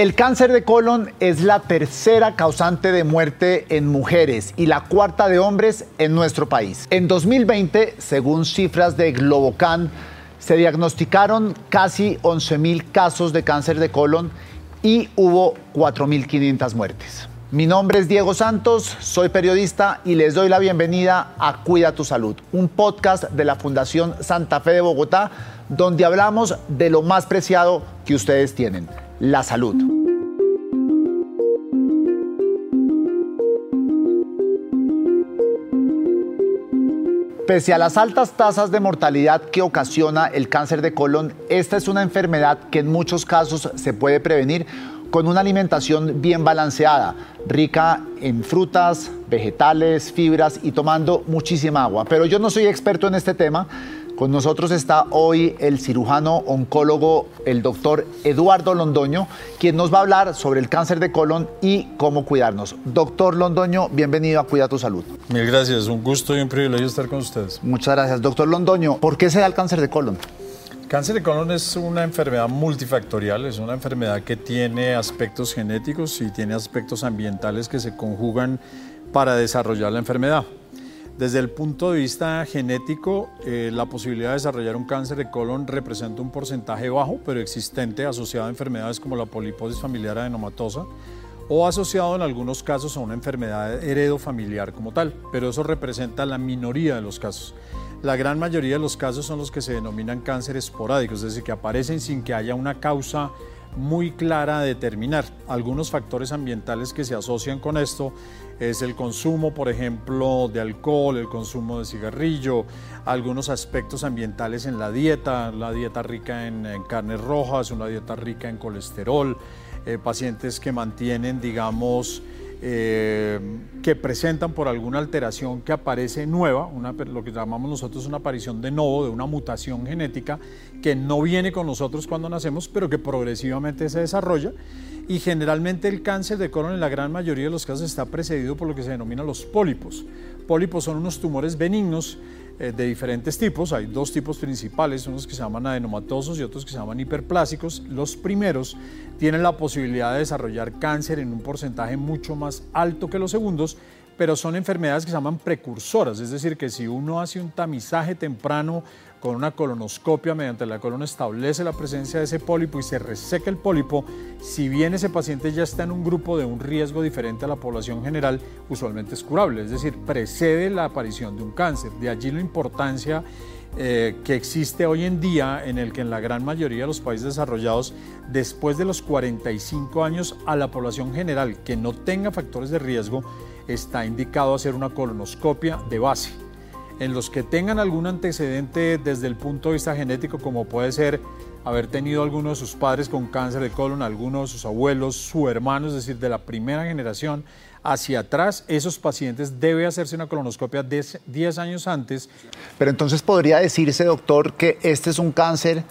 El cáncer de colon es la tercera causante de muerte en mujeres y la cuarta de hombres en nuestro país. En 2020, según cifras de Globocan, se diagnosticaron casi 11.000 casos de cáncer de colon y hubo 4.500 muertes. Mi nombre es Diego Santos, soy periodista y les doy la bienvenida a Cuida tu Salud, un podcast de la Fundación Santa Fe de Bogotá, donde hablamos de lo más preciado que ustedes tienen, la salud. Pese a las altas tasas de mortalidad que ocasiona el cáncer de colon, esta es una enfermedad que en muchos casos se puede prevenir con una alimentación bien balanceada, rica en frutas, vegetales, fibras y tomando muchísima agua. Pero yo no soy experto en este tema. Con nosotros está hoy el cirujano oncólogo, el doctor Eduardo Londoño, quien nos va a hablar sobre el cáncer de colon y cómo cuidarnos. Doctor Londoño, bienvenido a Cuida tu Salud. Mil gracias, un gusto y un privilegio estar con ustedes. Muchas gracias. Doctor Londoño, ¿por qué se da el cáncer de colon? Cáncer de colon es una enfermedad multifactorial, es una enfermedad que tiene aspectos genéticos y tiene aspectos ambientales que se conjugan para desarrollar la enfermedad. Desde el punto de vista genético, eh, la posibilidad de desarrollar un cáncer de colon representa un porcentaje bajo, pero existente, asociado a enfermedades como la poliposis familiar adenomatosa o asociado en algunos casos a una enfermedad heredofamiliar como tal, pero eso representa la minoría de los casos. La gran mayoría de los casos son los que se denominan cáncer esporádicos, es decir, que aparecen sin que haya una causa muy clara a determinar. Algunos factores ambientales que se asocian con esto es el consumo, por ejemplo, de alcohol, el consumo de cigarrillo, algunos aspectos ambientales en la dieta, la dieta rica en, carnes rojas, una dieta rica en colesterol, eh, pacientes que mantienen, digamos, eh, que presentan por alguna alteración que aparece nueva, una, lo que llamamos nosotros una aparición de novo, de una mutación genética que no viene con nosotros cuando nacemos, pero que progresivamente se desarrolla. Y generalmente el cáncer de colon en la gran mayoría de los casos está precedido por lo que se denomina los pólipos. Pólipos son unos tumores benignos eh, de diferentes tipos. Hay dos tipos principales, unos que se llaman adenomatosos y otros que se llaman hiperplásicos. Los primeros tienen la posibilidad de desarrollar cáncer en un porcentaje mucho más alto que los segundos, pero son enfermedades que se llaman precursoras, es decir, que si uno hace un tamizaje temprano con una colonoscopia mediante la colon establece la presencia de ese pólipo y se reseca el pólipo, si bien ese paciente ya está en un grupo de un riesgo diferente a la población general, usualmente es curable, es decir, precede la aparición de un cáncer. De allí la importancia eh, que existe hoy en día en el que en la gran mayoría de los países desarrollados, después de los 45 años, a la población general que no tenga factores de riesgo, está indicado hacer una colonoscopia de base en los que tengan algún antecedente desde el punto de vista genético, como puede ser haber tenido alguno de sus padres con cáncer de colon, alguno de sus abuelos, su hermano, es decir, de la primera generación hacia atrás, esos pacientes debe hacerse una colonoscopia 10 años antes. Pero entonces podría decirse, doctor, que este es un cáncer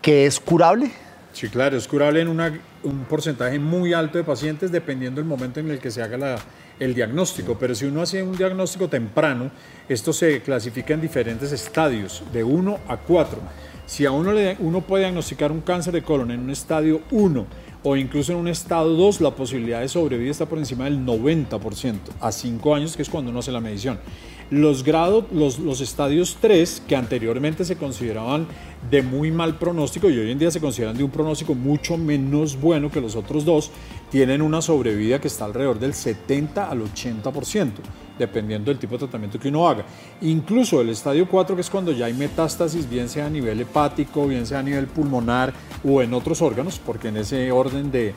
que es curable. Sí, claro, es curable en un porcentaje muy alto de pacientes dependiendo del momento en el que se haga la, el diagnóstico, pero si uno hace un diagnóstico temprano, esto se clasifica en diferentes estadios, de 1 a 4. Si a uno, le, uno puede diagnosticar un cáncer de colon en un estadio 1 o incluso en un estado 2, la posibilidad de sobrevivir está por encima del 90% a 5 años, que es cuando uno hace la medición. Los grados, los, los estadios 3, que anteriormente se consideraban de muy mal pronóstico y hoy en día se consideran de un pronóstico mucho menos bueno que los otros dos, tienen una sobrevida que está alrededor del 70 al 80%, dependiendo del tipo de tratamiento que uno haga. Incluso el estadio 4, que es cuando ya hay metástasis, bien sea a nivel hepático, bien sea a nivel pulmonar o en otros órganos, porque en ese orden de,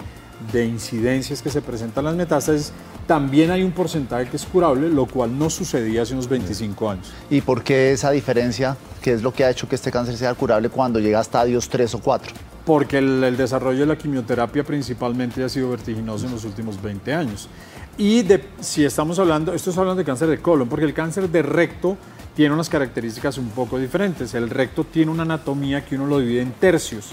de incidencias que se presentan las metástasis, también hay un porcentaje que es curable, lo cual no sucedía hace unos 25 años. ¿Y por qué esa diferencia? ¿Qué es lo que ha hecho que este cáncer sea curable cuando llega a estadios 3 o 4? Porque el, desarrollo de la quimioterapia principalmente ha sido vertiginoso en los últimos 20 años. Y si estamos hablando, esto es hablando de cáncer de colon, porque el cáncer de recto tiene unas características un poco diferentes. El recto tiene una anatomía que uno lo divide en tercios.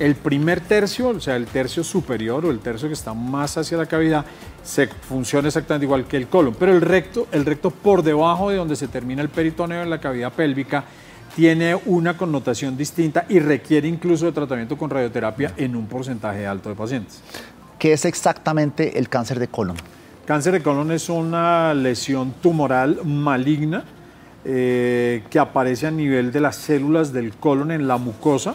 El primer tercio, o sea, el tercio superior o el tercio que está más hacia la cavidad, se funciona exactamente igual que el colon, pero el recto, el recto por debajo de donde se termina el peritoneo en la cavidad pélvica, tiene una connotación distinta y requiere incluso de tratamiento con radioterapia en un porcentaje alto de pacientes. ¿Qué es exactamente el cáncer de colon? Cáncer de colon es una lesión tumoral maligna eh, que aparece a nivel de las células del colon en la mucosa,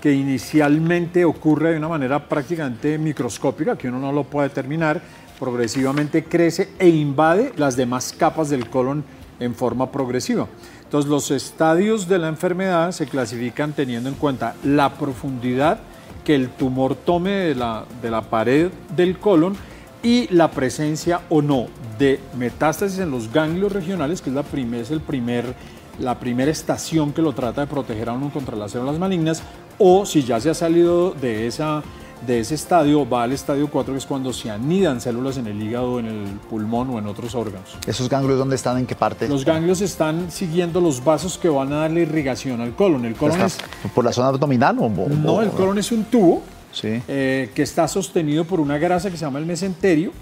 que inicialmente ocurre de una manera prácticamente microscópica, que uno no lo puede determinar, progresivamente crece e invade las demás capas del colon en forma progresiva. Entonces los estadios de la enfermedad se clasifican teniendo en cuenta la profundidad que el tumor tome de la, de la pared del colon y la presencia o no de metástasis en los ganglios regionales, que es, la es el primer, la primera estación que lo trata de proteger a uno contra las células malignas, o si ya se ha salido de esa de ese estadio va al estadio 4, que es cuando se anidan células en el hígado, en el pulmón o en otros órganos. ¿Esos ganglios dónde están? ¿En qué parte? Los ganglios están siguiendo los vasos que van a darle irrigación al colon. El colon es, ¿Por la zona abdominal o, No, el colon es un tubo eh, que está sostenido por una grasa que se llama el mesenterio.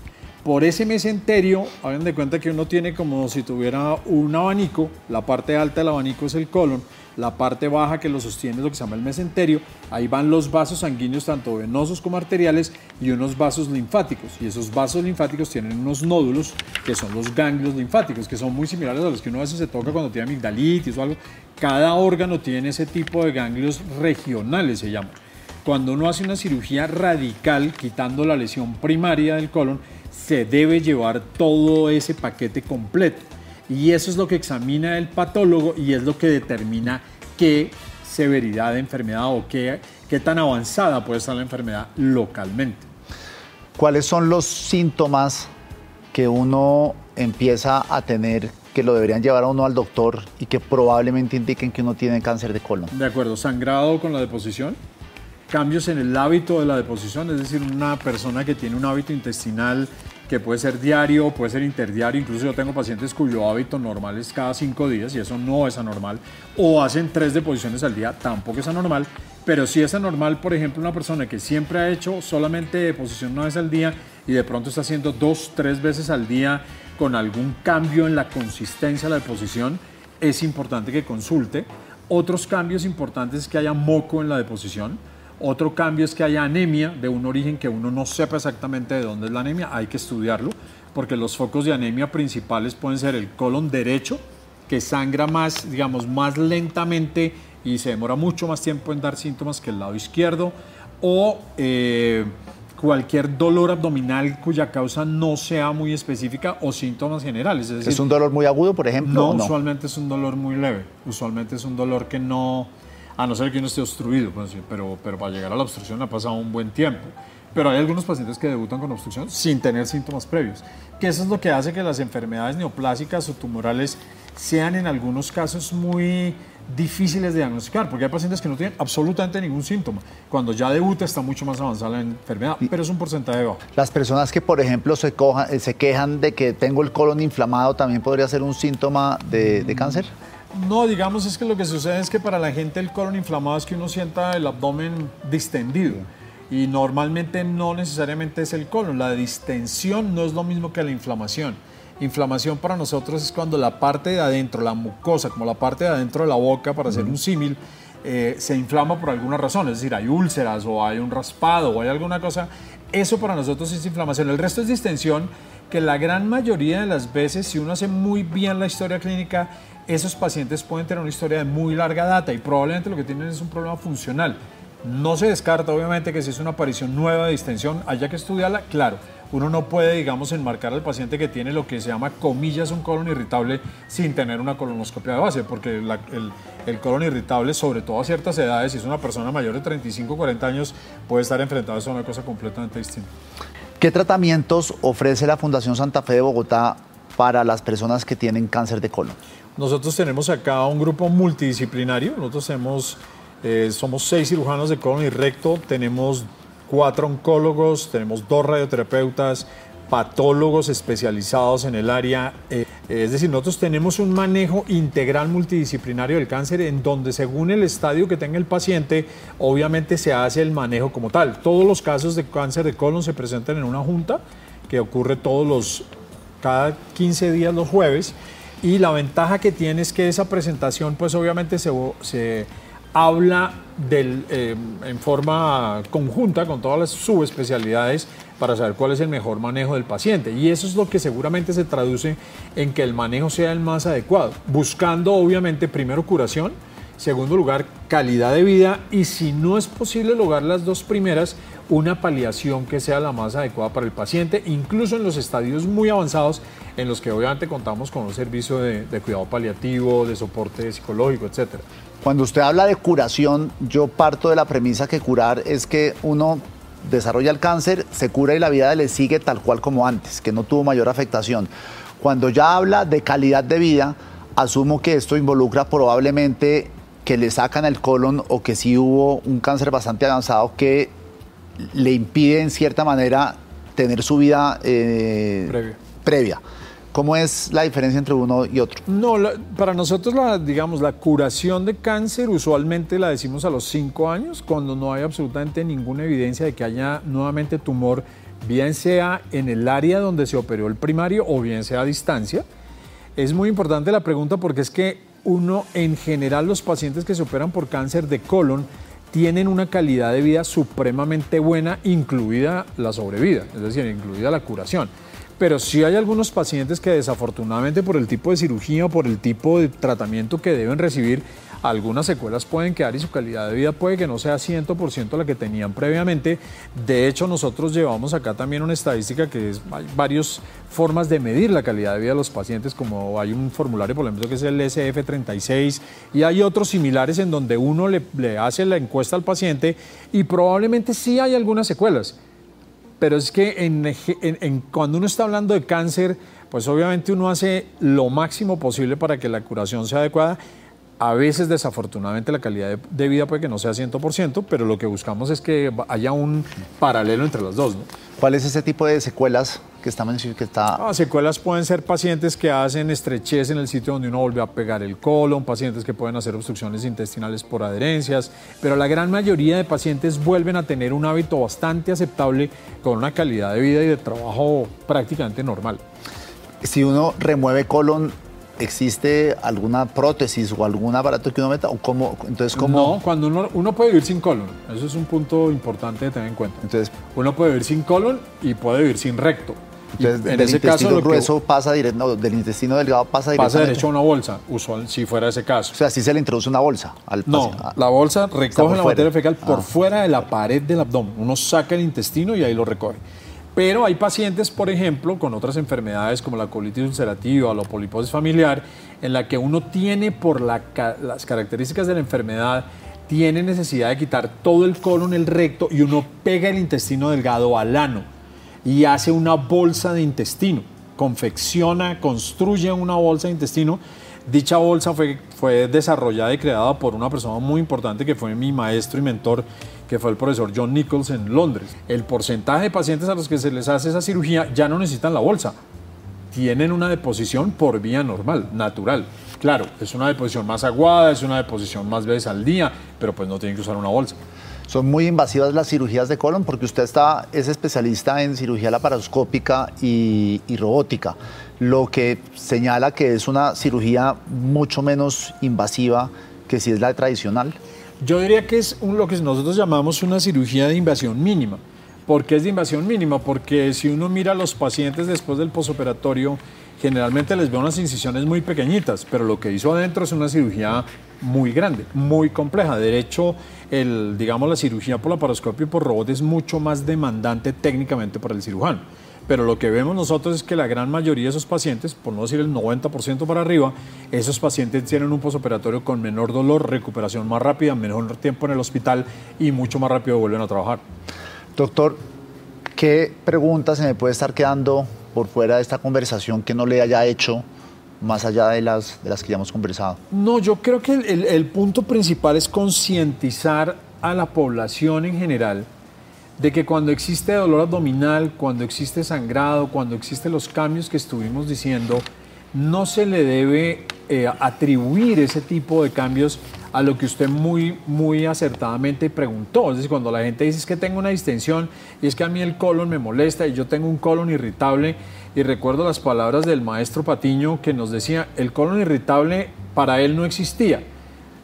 Por ese mesenterio, hagan de cuenta que uno tiene como si tuviera un abanico, la parte alta del abanico es el colon, la parte baja que lo sostiene lo que se llama el mesenterio, ahí van los vasos sanguíneos tanto venosos como arteriales y unos vasos linfáticos. Y esos vasos linfáticos tienen unos nódulos que son los ganglios linfáticos, que son muy similares a los que uno a veces se toca cuando tiene amigdalitis o algo. Cada órgano tiene ese tipo de ganglios regionales, se llama. Cuando uno hace una cirugía radical, quitando la lesión primaria del colon, se debe llevar todo ese paquete completo. Y eso es lo que examina el patólogo y es lo que determina qué severidad de enfermedad o qué, qué tan avanzada puede estar la enfermedad localmente. ¿Cuáles son los síntomas que uno empieza a tener que lo deberían llevar a uno al doctor y que probablemente indiquen que uno tiene cáncer de colon? De acuerdo, sangrado con la deposición, cambios en el hábito de la deposición, es decir, una persona que tiene un hábito intestinal que puede ser diario, puede ser interdiario, incluso yo tengo pacientes cuyo hábito normal es cada cinco días y eso no es anormal, o hacen tres deposiciones al día, tampoco es anormal, pero sí es anormal, por ejemplo, una persona que siempre ha hecho solamente deposición una vez al día y de pronto está haciendo dos, tres veces al día con algún cambio en la consistencia de la deposición, es importante que consulte. Otros cambios importantes es que haya moco en la deposición otro cambio es que haya anemia de un origen que uno no sepa exactamente de dónde es la anemia, hay que estudiarlo, porque los focos de anemia principales pueden ser el colon derecho, que sangra más, digamos, más lentamente y se demora mucho más tiempo en dar síntomas que el lado izquierdo, o eh, cualquier dolor abdominal cuya causa no sea muy específica o síntomas generales. Es, un dolor muy agudo, por ejemplo? No, no, usualmente es un dolor muy leve. Usualmente es un dolor que no, a no ser que uno esté obstruido, pues, pero, pero para llegar a la obstrucción ha pasado un buen tiempo. Pero hay algunos pacientes que debutan con obstrucción sin tener síntomas previos, que eso es lo que hace que las enfermedades neoplásicas o tumorales sean en algunos casos muy difíciles de diagnosticar, porque hay pacientes que no tienen absolutamente ningún síntoma. Cuando ya debuta está mucho más avanzada la enfermedad, pero es un porcentaje bajo. Las personas que, por ejemplo, se, se quejan de que tengo el colon inflamado, ¿también podría ser un síntoma de, de cáncer? No, digamos es que lo que sucede es que para la gente el colon inflamado es que uno sienta el abdomen distendido y normalmente no necesariamente es el colon. La distensión no es lo mismo que la inflamación. Inflamación para nosotros es cuando la parte de adentro, la mucosa, como la parte de adentro de la boca, para hacer un símil, eh, se inflama por alguna razón, es decir, hay úlceras o hay un raspado o hay alguna cosa. Eso para nosotros es inflamación. El resto es distensión que la gran mayoría de las veces, si uno hace muy bien la historia clínica, esos pacientes pueden tener una historia de muy larga data y probablemente lo que tienen es un problema funcional. No se descarta, obviamente, que si es una aparición nueva de distensión, haya que estudiarla, claro. Uno no puede, digamos, enmarcar al paciente que tiene lo que se llama, comillas, un colon irritable sin tener una colonoscopia de base, porque el, el, colon irritable, sobre todo a ciertas edades, si es una persona mayor de 35 o 40 años, puede estar enfrentado a una cosa completamente distinta. ¿Qué tratamientos ofrece la Fundación Santa Fe de Bogotá para las personas que tienen cáncer de colon? Nosotros tenemos acá un grupo multidisciplinario. Nosotros eh, somos seis cirujanos de colon y recto, tenemos cuatro oncólogos, tenemos dos radioterapeutas, patólogos especializados en el área. Eh, es decir, nosotros tenemos un manejo integral multidisciplinario del cáncer en donde según el estadio que tenga el paciente, obviamente se hace el manejo como tal. Todos los casos de cáncer de colon se presentan en una junta que ocurre todos los, cada 15 días los jueves Y la ventaja que tiene es que esa presentación, pues obviamente se, se habla del, eh, en forma conjunta con todas las subespecialidades para saber cuál es el mejor manejo del paciente. Y eso es lo que seguramente se traduce en que el manejo sea el más adecuado, buscando obviamente primero curación, segundo lugar calidad de vida y si no es posible lograr las dos primeras, una paliación que sea la más adecuada para el paciente, incluso en los estadios muy avanzados en los que obviamente contamos con un servicio de, de cuidado paliativo, de soporte psicológico, etcétera. Cuando usted habla de curación, yo parto de la premisa que curar es que uno desarrolla el cáncer, se cura y la vida le sigue tal cual como antes, que no tuvo mayor afectación. Cuando ya habla de calidad de vida, asumo que esto involucra probablemente que le sacan el colon o que sí hubo un cáncer bastante avanzado que le impide en cierta manera tener su vida eh, previa. ¿Cómo es la diferencia entre uno y otro? No, para nosotros, la, digamos, la curación de cáncer usualmente la decimos a los 5 años, cuando no hay absolutamente ninguna evidencia de que haya nuevamente tumor, bien sea en el área donde se operó el primario o bien sea a distancia. Es muy importante la pregunta porque es que uno, en general, los pacientes que se operan por cáncer de colon tienen una calidad de vida supremamente buena, incluida la sobrevida, es decir, incluida la curación pero sí hay algunos pacientes que desafortunadamente por el tipo de cirugía o por el tipo de tratamiento que deben recibir, algunas secuelas pueden quedar y su calidad de vida puede que no sea 100% la que tenían previamente. De hecho, nosotros llevamos acá también una estadística que es, hay varias formas de medir la calidad de vida de los pacientes, como hay un formulario, por ejemplo, que es el SF36, y hay otros similares en donde uno le, le hace la encuesta al paciente y probablemente sí hay algunas secuelas pero es que en, cuando uno está hablando de cáncer, pues obviamente uno hace lo máximo posible para que la curación sea adecuada. A veces, desafortunadamente, la calidad de, vida puede que no sea 100%, pero lo que buscamos es que haya un paralelo entre los dos. ¿no? ¿Cuál es ese tipo de secuelas que está que está... Ah, secuelas pueden ser pacientes que hacen estrechez en el sitio donde uno vuelve a pegar el colon, pacientes que pueden hacer obstrucciones intestinales por adherencias, pero la gran mayoría de pacientes vuelven a tener un hábito bastante aceptable con una calidad de vida y de trabajo prácticamente normal. Si uno remueve colon, ¿existe alguna prótesis o algún aparato que uno meta? ¿O cómo, entonces, ¿cómo? No, cuando uno, uno puede vivir sin colon. Eso es un punto importante de tener en cuenta. Entonces, uno puede vivir sin colon y puede vivir sin recto. Entonces, en del ese intestino caso, grueso pasa directo, del intestino delgado pasa directamente. Pasa derecho a una bolsa, usual, si fuera ese caso. O sea, si se le introduce una bolsa al No, la bolsa recoge la materia fecal por ah. fuera de la pared del abdomen. Uno saca el intestino y ahí lo recoge. Pero hay pacientes, por ejemplo, con otras enfermedades como la colitis ulcerativa o la poliposis familiar, en la que uno tiene por las características de la enfermedad, tiene necesidad de quitar todo el colon, el recto, y uno pega el intestino delgado al ano y hace una bolsa de intestino, confecciona, construye una bolsa de intestino. Dicha bolsa fue, fue desarrollada y creada por una persona muy importante que fue mi maestro y mentor que fue el profesor John Nichols en Londres. El porcentaje de pacientes a los que se les hace esa cirugía ya no necesitan la bolsa, tienen una deposición por vía normal, natural. Claro, es una deposición más aguada, es una deposición más veces al día, pero pues no tienen que usar una bolsa. Son muy invasivas las cirugías de colon porque usted está, es especialista en cirugía laparoscópica y, y robótica, lo que señala que es una cirugía mucho menos invasiva que si es la tradicional. Yo diría que es lo que nosotros llamamos una cirugía de invasión mínima. ¿Por qué es de invasión mínima? Porque si uno mira a los pacientes después del posoperatorio, generalmente les ve unas incisiones muy pequeñitas, pero lo que hizo adentro es una cirugía muy grande, muy compleja. De hecho, el, digamos, la cirugía por laparoscopio y por robot es mucho más demandante técnicamente para el cirujano pero lo que vemos nosotros es que la gran mayoría de esos pacientes, por no decir el 90% para arriba, esos pacientes tienen un posoperatorio con menor dolor, recuperación más rápida, menor tiempo en el hospital y mucho más rápido vuelven a trabajar. Doctor, ¿qué preguntas se me puede estar quedando por fuera de esta conversación que no le haya hecho más allá de las, de las que ya hemos conversado? No, yo creo que el, el punto principal es concientizar a la población en general de que cuando existe dolor abdominal, cuando existe sangrado, cuando existen los cambios que estuvimos diciendo, no se le debe eh, atribuir ese tipo de cambios a lo que usted muy, muy acertadamente preguntó. Es decir, cuando la gente dice es que tengo una distensión y es que a mí el colon me molesta y yo tengo un colon irritable, y recuerdo las palabras del maestro Patiño que nos decía, el colon irritable para él no existía.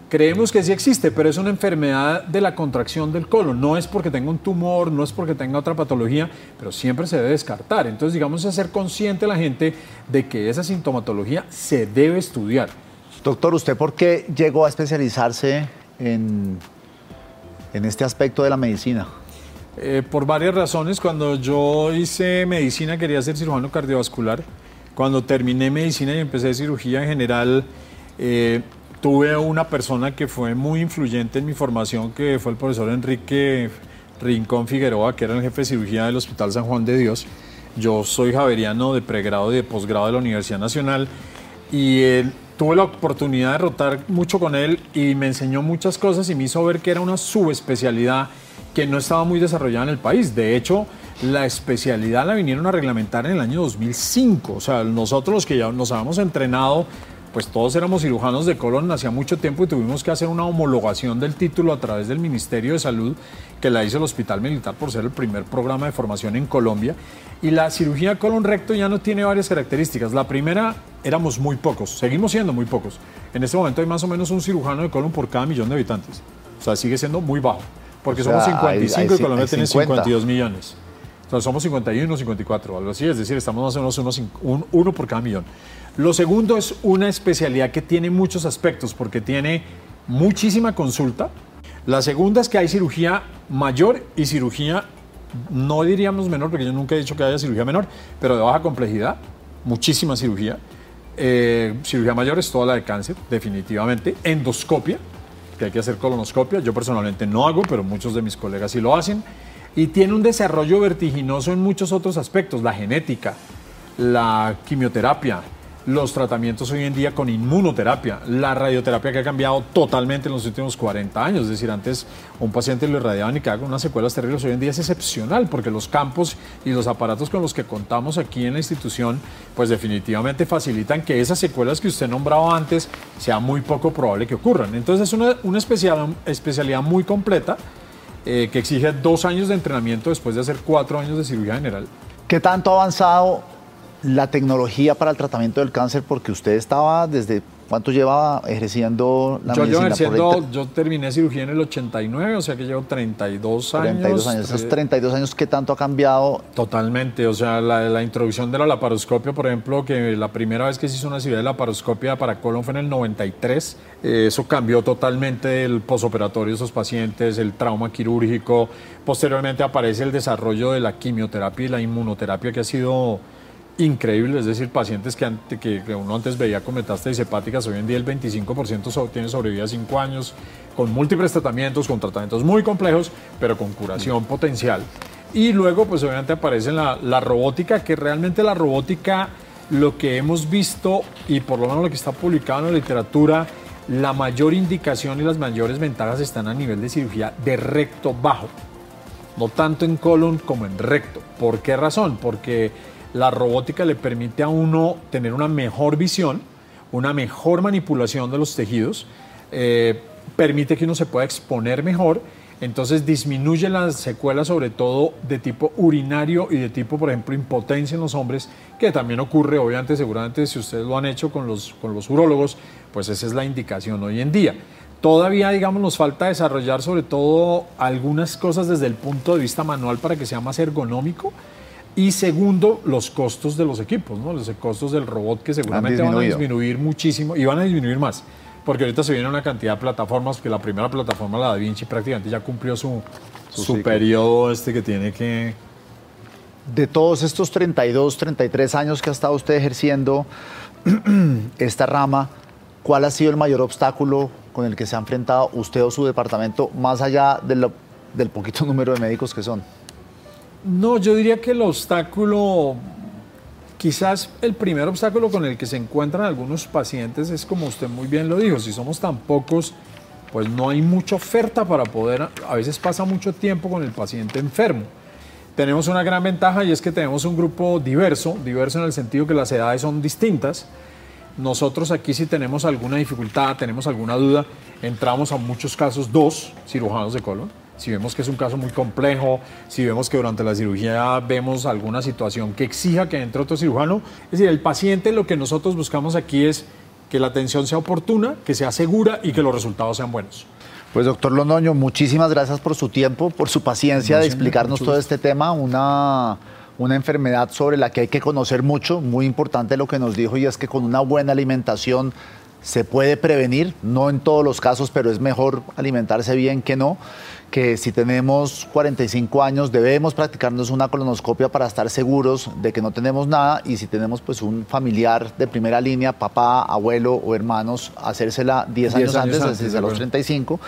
Creemos que sí existe, pero es una enfermedad de la contracción del colon. No es porque tenga un tumor, no es porque tenga otra patología, pero siempre se debe descartar. Entonces, digamos, ser consciente la gente de que esa sintomatología se debe estudiar. Doctor, ¿usted por qué llegó a especializarse en, en este aspecto de la medicina? Eh, por varias razones. Cuando yo hice medicina quería ser cirujano cardiovascular. Cuando terminé medicina y empecé cirugía en general, eh, tuve una persona que fue muy influyente en mi formación, que fue el profesor Enrique Rincón Figueroa, que era el jefe de cirugía del Hospital San Juan de Dios. Yo soy javeriano de pregrado y de posgrado de la Universidad Nacional y tuve la oportunidad de rotar mucho con él y me enseñó muchas cosas y me hizo ver que era una subespecialidad que no estaba muy desarrollada en el país. De hecho, la especialidad la vinieron a reglamentar en el año 2005. O sea, nosotros los que ya nos habíamos entrenado pues todos éramos cirujanos de colon hacía mucho tiempo y tuvimos que hacer una homologación del título a través del Ministerio de Salud que la hizo el Hospital Militar por ser el primer programa de formación en Colombia. Y la cirugía colon recto ya no tiene varias características. La primera, éramos muy pocos, seguimos siendo muy pocos. En este momento hay más o menos un cirujano de colon por cada millón de habitantes. O sea, sigue siendo muy bajo, porque somos 55 y Colombia tiene 52 millones. O sea, somos 51, 54, algo así, es decir, estamos más o menos uno por cada millón. Lo segundo es una especialidad que tiene muchos aspectos porque tiene muchísima consulta. La segunda es que hay cirugía mayor y cirugía, no diríamos menor, porque yo nunca he dicho que haya cirugía menor, pero de baja complejidad, muchísima cirugía. Eh, cirugía mayor es toda la de cáncer, definitivamente. Endoscopia, que hay que hacer colonoscopia. Yo personalmente no hago, pero muchos de mis colegas sí lo hacen. Y tiene un desarrollo vertiginoso en muchos otros aspectos, la genética, la quimioterapia, los tratamientos hoy en día con inmunoterapia, la radioterapia que ha cambiado totalmente en los últimos 40 años. Es decir, antes un paciente lo irradiaban y con unas secuelas terribles. Hoy en día es excepcional porque los campos y los aparatos con los que contamos aquí en la institución, pues definitivamente facilitan que esas secuelas que usted nombraba antes sea muy poco probable que ocurran. Entonces es una, una especialidad, muy completa eh, que exige dos años de entrenamiento después de hacer cuatro años de cirugía general. ¿Qué tanto ha avanzado la tecnología para el tratamiento del cáncer, porque usted estaba desde ¿Cuánto llevaba ejerciendo la yo medicina? yo terminé cirugía en el 89, o sea que llevo 32 años. 32 años. Esos 32 años, ¿qué tanto ha cambiado? Totalmente. O sea, la, introducción de la laparoscopia, por ejemplo, que la primera vez que se hizo una cirugía de laparoscopia para colon fue en el 93. Eh, eso cambió totalmente el posoperatorio de esos pacientes, el trauma quirúrgico. Posteriormente aparece el desarrollo de la quimioterapia y la inmunoterapia, que ha sido increíble, es decir, pacientes que, uno antes veía con metástasis hepáticas, hoy en día el 25% tiene sobrevida a 5 años, con múltiples tratamientos, con tratamientos muy complejos, pero con curación potencial. Y luego, pues obviamente aparece la, la robótica, que realmente la robótica, lo que hemos visto, y por lo menos lo que está publicado en la literatura, la mayor indicación y las mayores ventajas están a nivel de cirugía de recto bajo, no tanto en colon como en recto. ¿Por qué razón? Porque la robótica le permite a uno tener una mejor visión, una mejor manipulación de los tejidos, eh, permite que uno se pueda exponer mejor, entonces disminuye las secuelas sobre todo de tipo urinario y de tipo, por ejemplo, impotencia en los hombres, que también ocurre, obviamente, seguramente si ustedes lo han hecho con los, con los urólogos, pues esa es la indicación hoy en día. Todavía, digamos, nos falta desarrollar sobre todo algunas cosas desde el punto de vista manual para que sea más ergonómico, y segundo, los costos de los equipos, ¿no? los costos del robot que seguramente van a disminuir muchísimo y van a disminuir más. Porque ahorita se viene una cantidad de plataformas, que la primera plataforma, la Da Vinci, prácticamente ya cumplió su, su, periodo este que tiene que... De todos estos 32, 33 años que ha estado usted ejerciendo esta rama, ¿cuál ha sido el mayor obstáculo con el que se ha enfrentado usted o su departamento, más allá del poquito número de médicos que son? No, yo diría que el obstáculo, quizás el primer obstáculo con el que se encuentran algunos pacientes es como usted muy bien lo dijo, si somos tan pocos, pues no hay mucha oferta para poder, a veces pasa mucho tiempo con el paciente enfermo. Tenemos una gran ventaja y es que tenemos un grupo diverso, diverso en el sentido que las edades son distintas. nosotros aquí si tenemos alguna dificultad, tenemos alguna duda, entramos a muchos casos dos cirujanos de colon. Si vemos que es un caso muy complejo, si vemos que durante la cirugía vemos alguna situación que exija que entre otro cirujano, es decir, el paciente lo que nosotros buscamos aquí es que la atención sea oportuna, que sea segura y que los resultados sean buenos. Pues doctor Londoño, muchísimas gracias por su tiempo, por su paciencia de explicarnos todo este tema, una, una enfermedad sobre la que hay que conocer mucho, muy importante lo que nos dijo y es que con una buena alimentación se puede prevenir, no en todos los casos, pero es mejor alimentarse bien que no que si tenemos 45 años debemos practicarnos una colonoscopia para estar seguros de que no tenemos nada y si tenemos pues un familiar de primera línea, papá, abuelo o hermanos, hacérsela 10 años, antes, desde los 35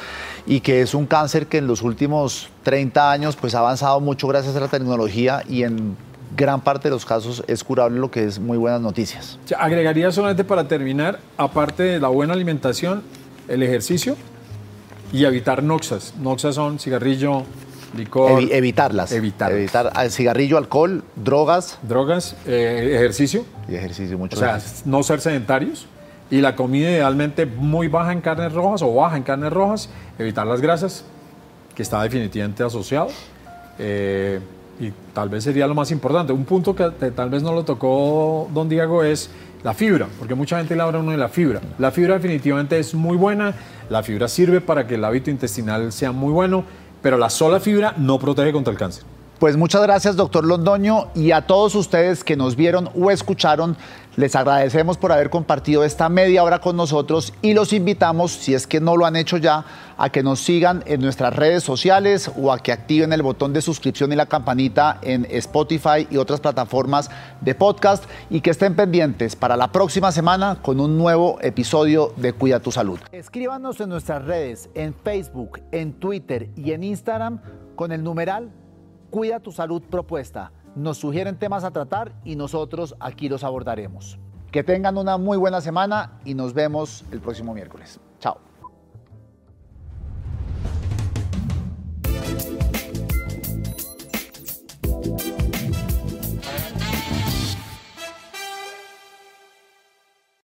y que es un cáncer que en los últimos 30 años pues ha avanzado mucho gracias a la tecnología y en gran parte de los casos es curable, lo que es muy buenas noticias. Agregaría solamente para terminar, aparte de la buena alimentación, el ejercicio, y evitar noxas. Noxas son cigarrillo, licor. evitarlas. Evitar. Evitar ah, cigarrillo, alcohol, drogas. Drogas, eh, ejercicio. Y ejercicio, mucho. O sea, no ser sedentarios. Y la comida idealmente muy baja en carnes rojas o baja en carnes rojas. Evitar las grasas, que está definitivamente asociado. Eh, y tal vez sería lo más importante. Un punto que tal vez no lo tocó don Diego es la fibra, porque mucha gente le habla uno de la fibra. La fibra definitivamente es muy buena, la fibra sirve para que el hábito intestinal sea muy bueno, pero la sola fibra no protege contra el cáncer. Pues muchas gracias, doctor Londoño, y a todos ustedes que nos vieron o escucharon, les agradecemos por haber compartido esta media hora con nosotros y los invitamos, si es que no lo han hecho ya, a que nos sigan en nuestras redes sociales o a que activen el botón de suscripción y la campanita en Spotify y otras plataformas de podcast y que estén pendientes para la próxima semana con un nuevo episodio de Cuida tu Salud. Escríbanos en nuestras redes, en Facebook, en Twitter y en Instagram con el numeral Cuida tu salud propuesta. Nos sugieren temas a tratar y nosotros aquí los abordaremos. Que tengan una muy buena semana y nos vemos el próximo miércoles. Chao.